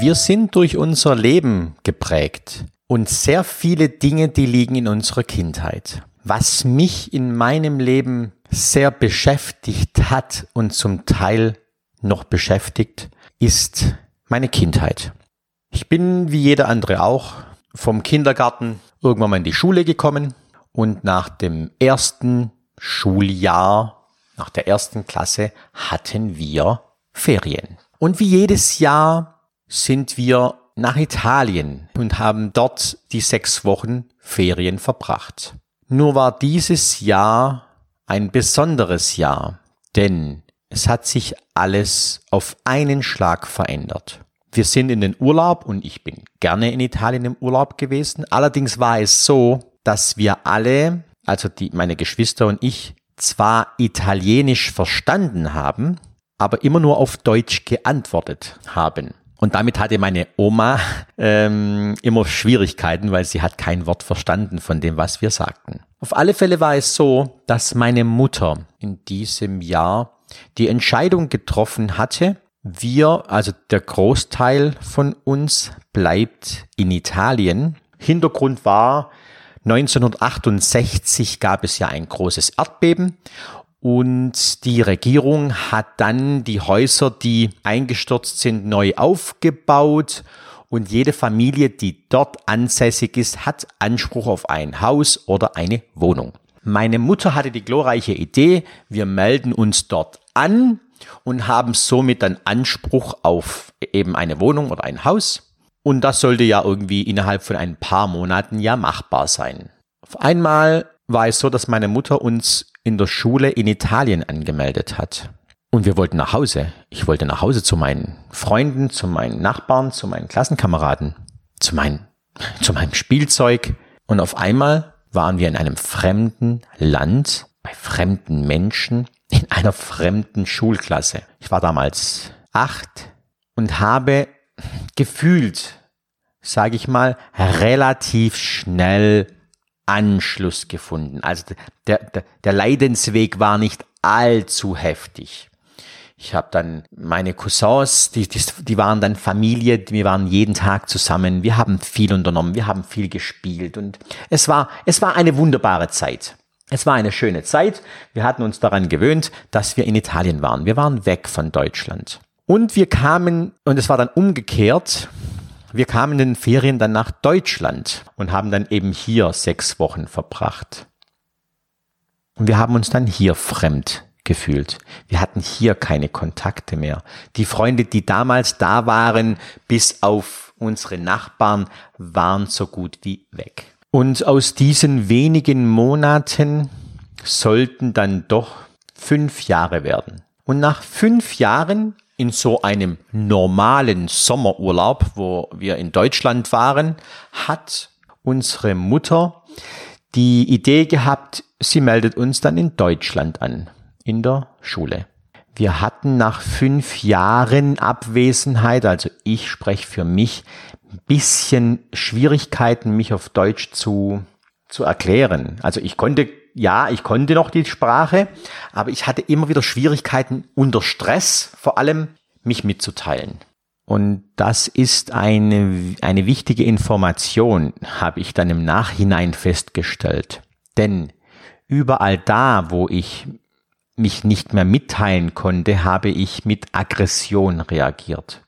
Wir sind durch unser Leben geprägt und sehr viele Dinge, die liegen in unserer Kindheit. Was mich in meinem Leben sehr beschäftigt hat und zum Teil noch beschäftigt, ist meine Kindheit. Ich bin wie jeder andere auch vom Kindergarten irgendwann mal in die Schule gekommen und nach dem ersten Schuljahr, nach der ersten Klasse hatten wir Ferien. Und wie jedes Jahr sind wir nach Italien und haben dort die sechs Wochen Ferien verbracht. Nur war dieses Jahr ein besonderes Jahr, denn es hat sich alles auf einen Schlag verändert. Wir sind in den Urlaub und ich bin gerne in Italien im Urlaub gewesen. Allerdings war es so, dass wir alle, also die, meine Geschwister und ich, zwar Italienisch verstanden haben, aber immer nur auf Deutsch geantwortet haben. Und damit hatte meine Oma ähm, immer Schwierigkeiten, weil sie hat kein Wort verstanden von dem, was wir sagten. Auf alle Fälle war es so, dass meine Mutter in diesem Jahr die Entscheidung getroffen hatte, wir, also der Großteil von uns, bleibt in Italien. Hintergrund war, 1968 gab es ja ein großes Erdbeben und die Regierung hat dann die Häuser, die eingestürzt sind, neu aufgebaut und jede Familie, die dort ansässig ist, hat Anspruch auf ein Haus oder eine Wohnung. Meine Mutter hatte die glorreiche Idee, wir melden uns dort an und haben somit dann Anspruch auf eben eine Wohnung oder ein Haus. Und das sollte ja irgendwie innerhalb von ein paar Monaten ja machbar sein. Auf einmal war es so, dass meine Mutter uns in der Schule in Italien angemeldet hat. Und wir wollten nach Hause. Ich wollte nach Hause zu meinen Freunden, zu meinen Nachbarn, zu meinen Klassenkameraden, zu, mein, zu meinem Spielzeug. Und auf einmal waren wir in einem fremden Land, bei fremden Menschen, in einer fremden Schulklasse. Ich war damals acht und habe gefühlt, sage ich mal, relativ schnell Anschluss gefunden. Also der, der, der Leidensweg war nicht allzu heftig. Ich habe dann meine Cousins, die, die, die waren dann Familie, wir waren jeden Tag zusammen, wir haben viel unternommen, wir haben viel gespielt und es war, es war eine wunderbare Zeit. Es war eine schöne Zeit. Wir hatten uns daran gewöhnt, dass wir in Italien waren. Wir waren weg von Deutschland. Und wir kamen, und es war dann umgekehrt, wir kamen in den Ferien dann nach Deutschland und haben dann eben hier sechs Wochen verbracht. Und wir haben uns dann hier fremd gefühlt. Wir hatten hier keine Kontakte mehr. Die Freunde, die damals da waren, bis auf unsere Nachbarn, waren so gut wie weg. Und aus diesen wenigen Monaten sollten dann doch fünf Jahre werden. Und nach fünf Jahren in so einem normalen Sommerurlaub, wo wir in Deutschland waren, hat unsere Mutter die Idee gehabt, sie meldet uns dann in Deutschland an, in der Schule. Wir hatten nach fünf Jahren Abwesenheit, also ich spreche für mich, bisschen Schwierigkeiten, mich auf Deutsch zu, zu erklären. Also ich konnte, ja, ich konnte noch die Sprache, aber ich hatte immer wieder Schwierigkeiten unter Stress, vor allem mich mitzuteilen. Und das ist eine, eine wichtige Information, habe ich dann im Nachhinein festgestellt. Denn überall da, wo ich mich nicht mehr mitteilen konnte, habe ich mit Aggression reagiert.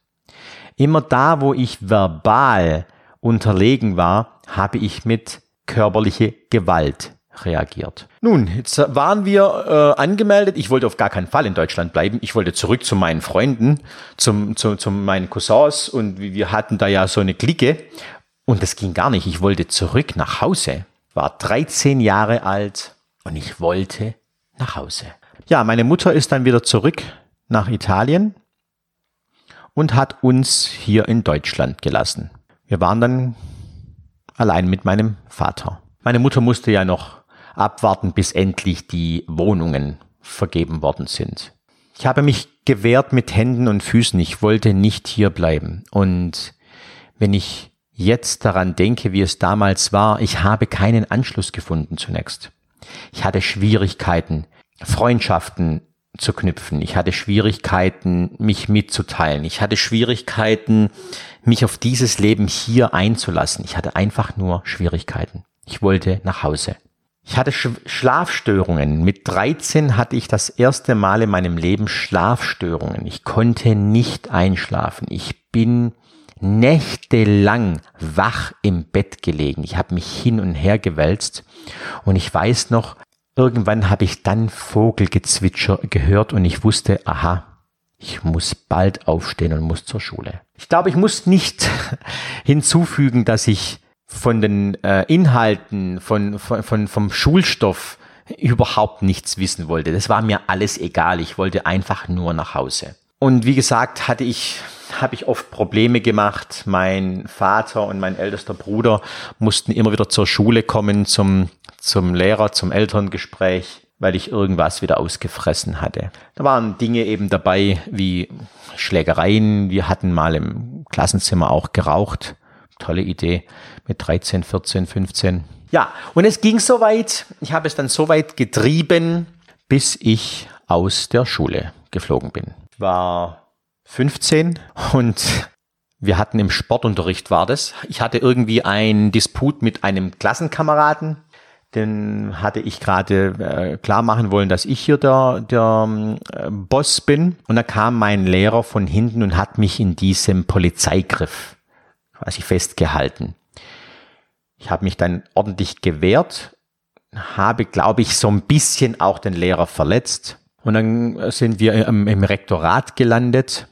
Immer da, wo ich verbal unterlegen war, habe ich mit körperliche Gewalt reagiert. Nun, jetzt waren wir äh, angemeldet. Ich wollte auf gar keinen Fall in Deutschland bleiben. Ich wollte zurück zu meinen Freunden, zum, zu, zu meinen Cousins und wir hatten da ja so eine Clique. Und das ging gar nicht. Ich wollte zurück nach Hause. War 13 Jahre alt und ich wollte nach Hause. Ja, meine Mutter ist dann wieder zurück nach Italien und hat uns hier in Deutschland gelassen. Wir waren dann allein mit meinem Vater. Meine Mutter musste ja noch abwarten, bis endlich die Wohnungen vergeben worden sind. Ich habe mich gewehrt mit Händen und Füßen. Ich wollte nicht hier bleiben. Und wenn ich jetzt daran denke, wie es damals war, ich habe keinen Anschluss gefunden zunächst. Ich hatte Schwierigkeiten, Freundschaften zu knüpfen. Ich hatte Schwierigkeiten, mich mitzuteilen. Ich hatte Schwierigkeiten, mich auf dieses Leben hier einzulassen. Ich hatte einfach nur Schwierigkeiten. Ich wollte nach Hause. Ich hatte Sch Schlafstörungen. Mit 13 hatte ich das erste Mal in meinem Leben Schlafstörungen. Ich konnte nicht einschlafen. Ich bin nächtelang wach im Bett gelegen. Ich habe mich hin und her gewälzt und ich weiß noch, irgendwann habe ich dann Vogelgezwitscher gehört und ich wusste, aha, ich muss bald aufstehen und muss zur Schule. Ich glaube, ich muss nicht hinzufügen, dass ich von den äh, Inhalten, von, von, von, vom Schulstoff überhaupt nichts wissen wollte. Das war mir alles egal. Ich wollte einfach nur nach Hause. Und wie gesagt, hatte ich, habe ich oft Probleme gemacht. Mein Vater und mein ältester Bruder mussten immer wieder zur Schule kommen, zum, zum Lehrer, zum Elterngespräch, weil ich irgendwas wieder ausgefressen hatte. Da waren Dinge eben dabei wie Schlägereien. Wir hatten mal im Klassenzimmer auch geraucht. Tolle Idee mit 13, 14, 15. Ja, und es ging so weit, ich habe es dann so weit getrieben, bis ich aus der Schule geflogen bin. Ich war 15 und wir hatten im Sportunterricht war das. Ich hatte irgendwie einen Disput mit einem Klassenkameraden. Den hatte ich gerade äh, klar machen wollen, dass ich hier der, der äh, Boss bin. Und da kam mein Lehrer von hinten und hat mich in diesem Polizeigriff quasi festgehalten. Ich habe mich dann ordentlich gewehrt, habe, glaube ich, so ein bisschen auch den Lehrer verletzt. Und dann sind wir im, im Rektorat gelandet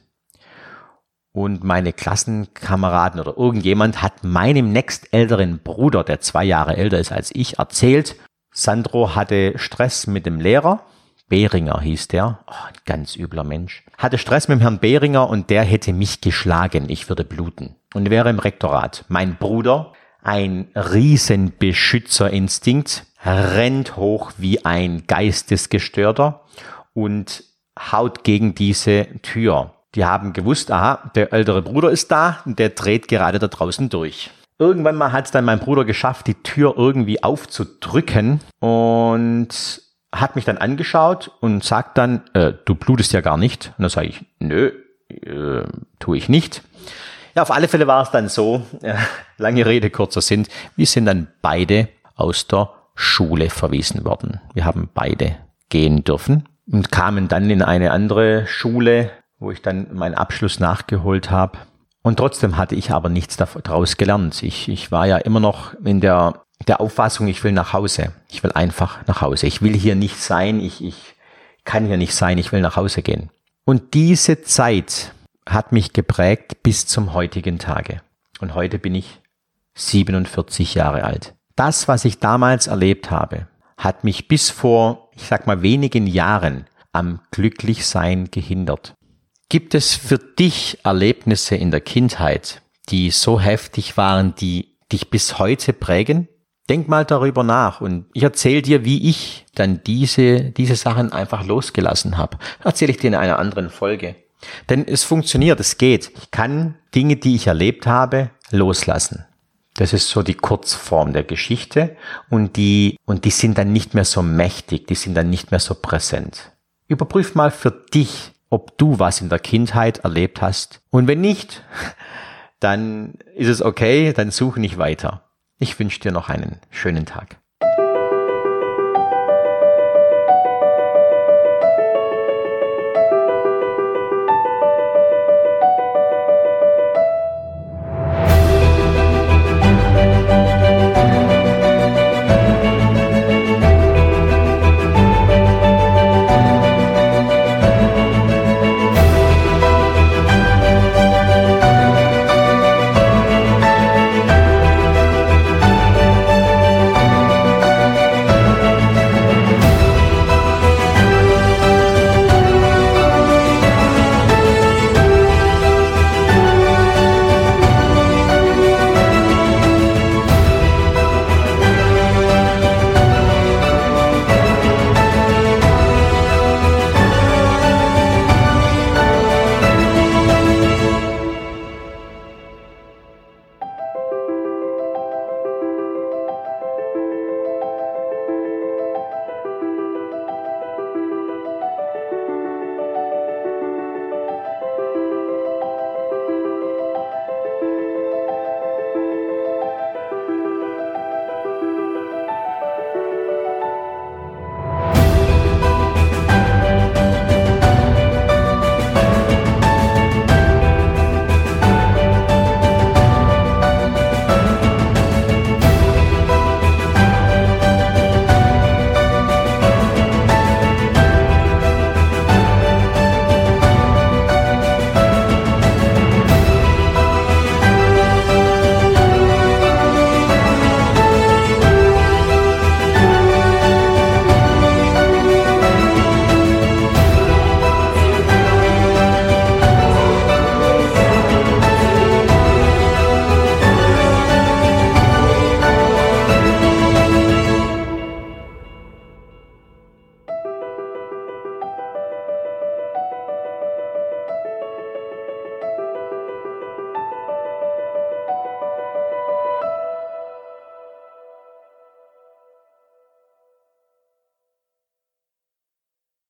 und meine Klassenkameraden oder irgendjemand hat meinem nächstälteren Bruder, der zwei Jahre älter ist als ich, erzählt, Sandro hatte Stress mit dem Lehrer. Behringer hieß der. Oh, ein ganz übler Mensch. Hatte Stress mit dem Herrn Behringer und der hätte mich geschlagen. Ich würde bluten. Und wäre im Rektorat. Mein Bruder ein Riesenbeschützerinstinkt, rennt hoch wie ein Geistesgestörter und haut gegen diese Tür. Die haben gewusst, aha, der ältere Bruder ist da und der dreht gerade da draußen durch. Irgendwann mal hat es dann mein Bruder geschafft, die Tür irgendwie aufzudrücken und hat mich dann angeschaut und sagt dann, äh, du blutest ja gar nicht. Und dann sage ich, nö, äh, tue ich nicht. Ja, auf alle Fälle war es dann so, äh, lange Rede, kurzer Sinn, wir sind dann beide aus der Schule verwiesen worden. Wir haben beide gehen dürfen und kamen dann in eine andere Schule, wo ich dann meinen Abschluss nachgeholt habe. Und trotzdem hatte ich aber nichts daraus gelernt. Ich, ich war ja immer noch in der, der Auffassung, ich will nach Hause. Ich will einfach nach Hause. Ich will hier nicht sein. Ich, ich kann hier nicht sein. Ich will nach Hause gehen. Und diese Zeit, hat mich geprägt bis zum heutigen Tage. Und heute bin ich 47 Jahre alt. Das, was ich damals erlebt habe, hat mich bis vor, ich sag mal, wenigen Jahren am Glücklichsein gehindert. Gibt es für dich Erlebnisse in der Kindheit, die so heftig waren, die dich bis heute prägen? Denk mal darüber nach und ich erzähle dir, wie ich dann diese, diese Sachen einfach losgelassen habe. Erzähle ich dir in einer anderen Folge. Denn es funktioniert, es geht. Ich kann Dinge, die ich erlebt habe, loslassen. Das ist so die Kurzform der Geschichte und die, und die sind dann nicht mehr so mächtig, die sind dann nicht mehr so präsent. Überprüf mal für dich, ob du was in der Kindheit erlebt hast. Und wenn nicht, dann ist es okay, dann suche nicht weiter. Ich wünsche dir noch einen schönen Tag.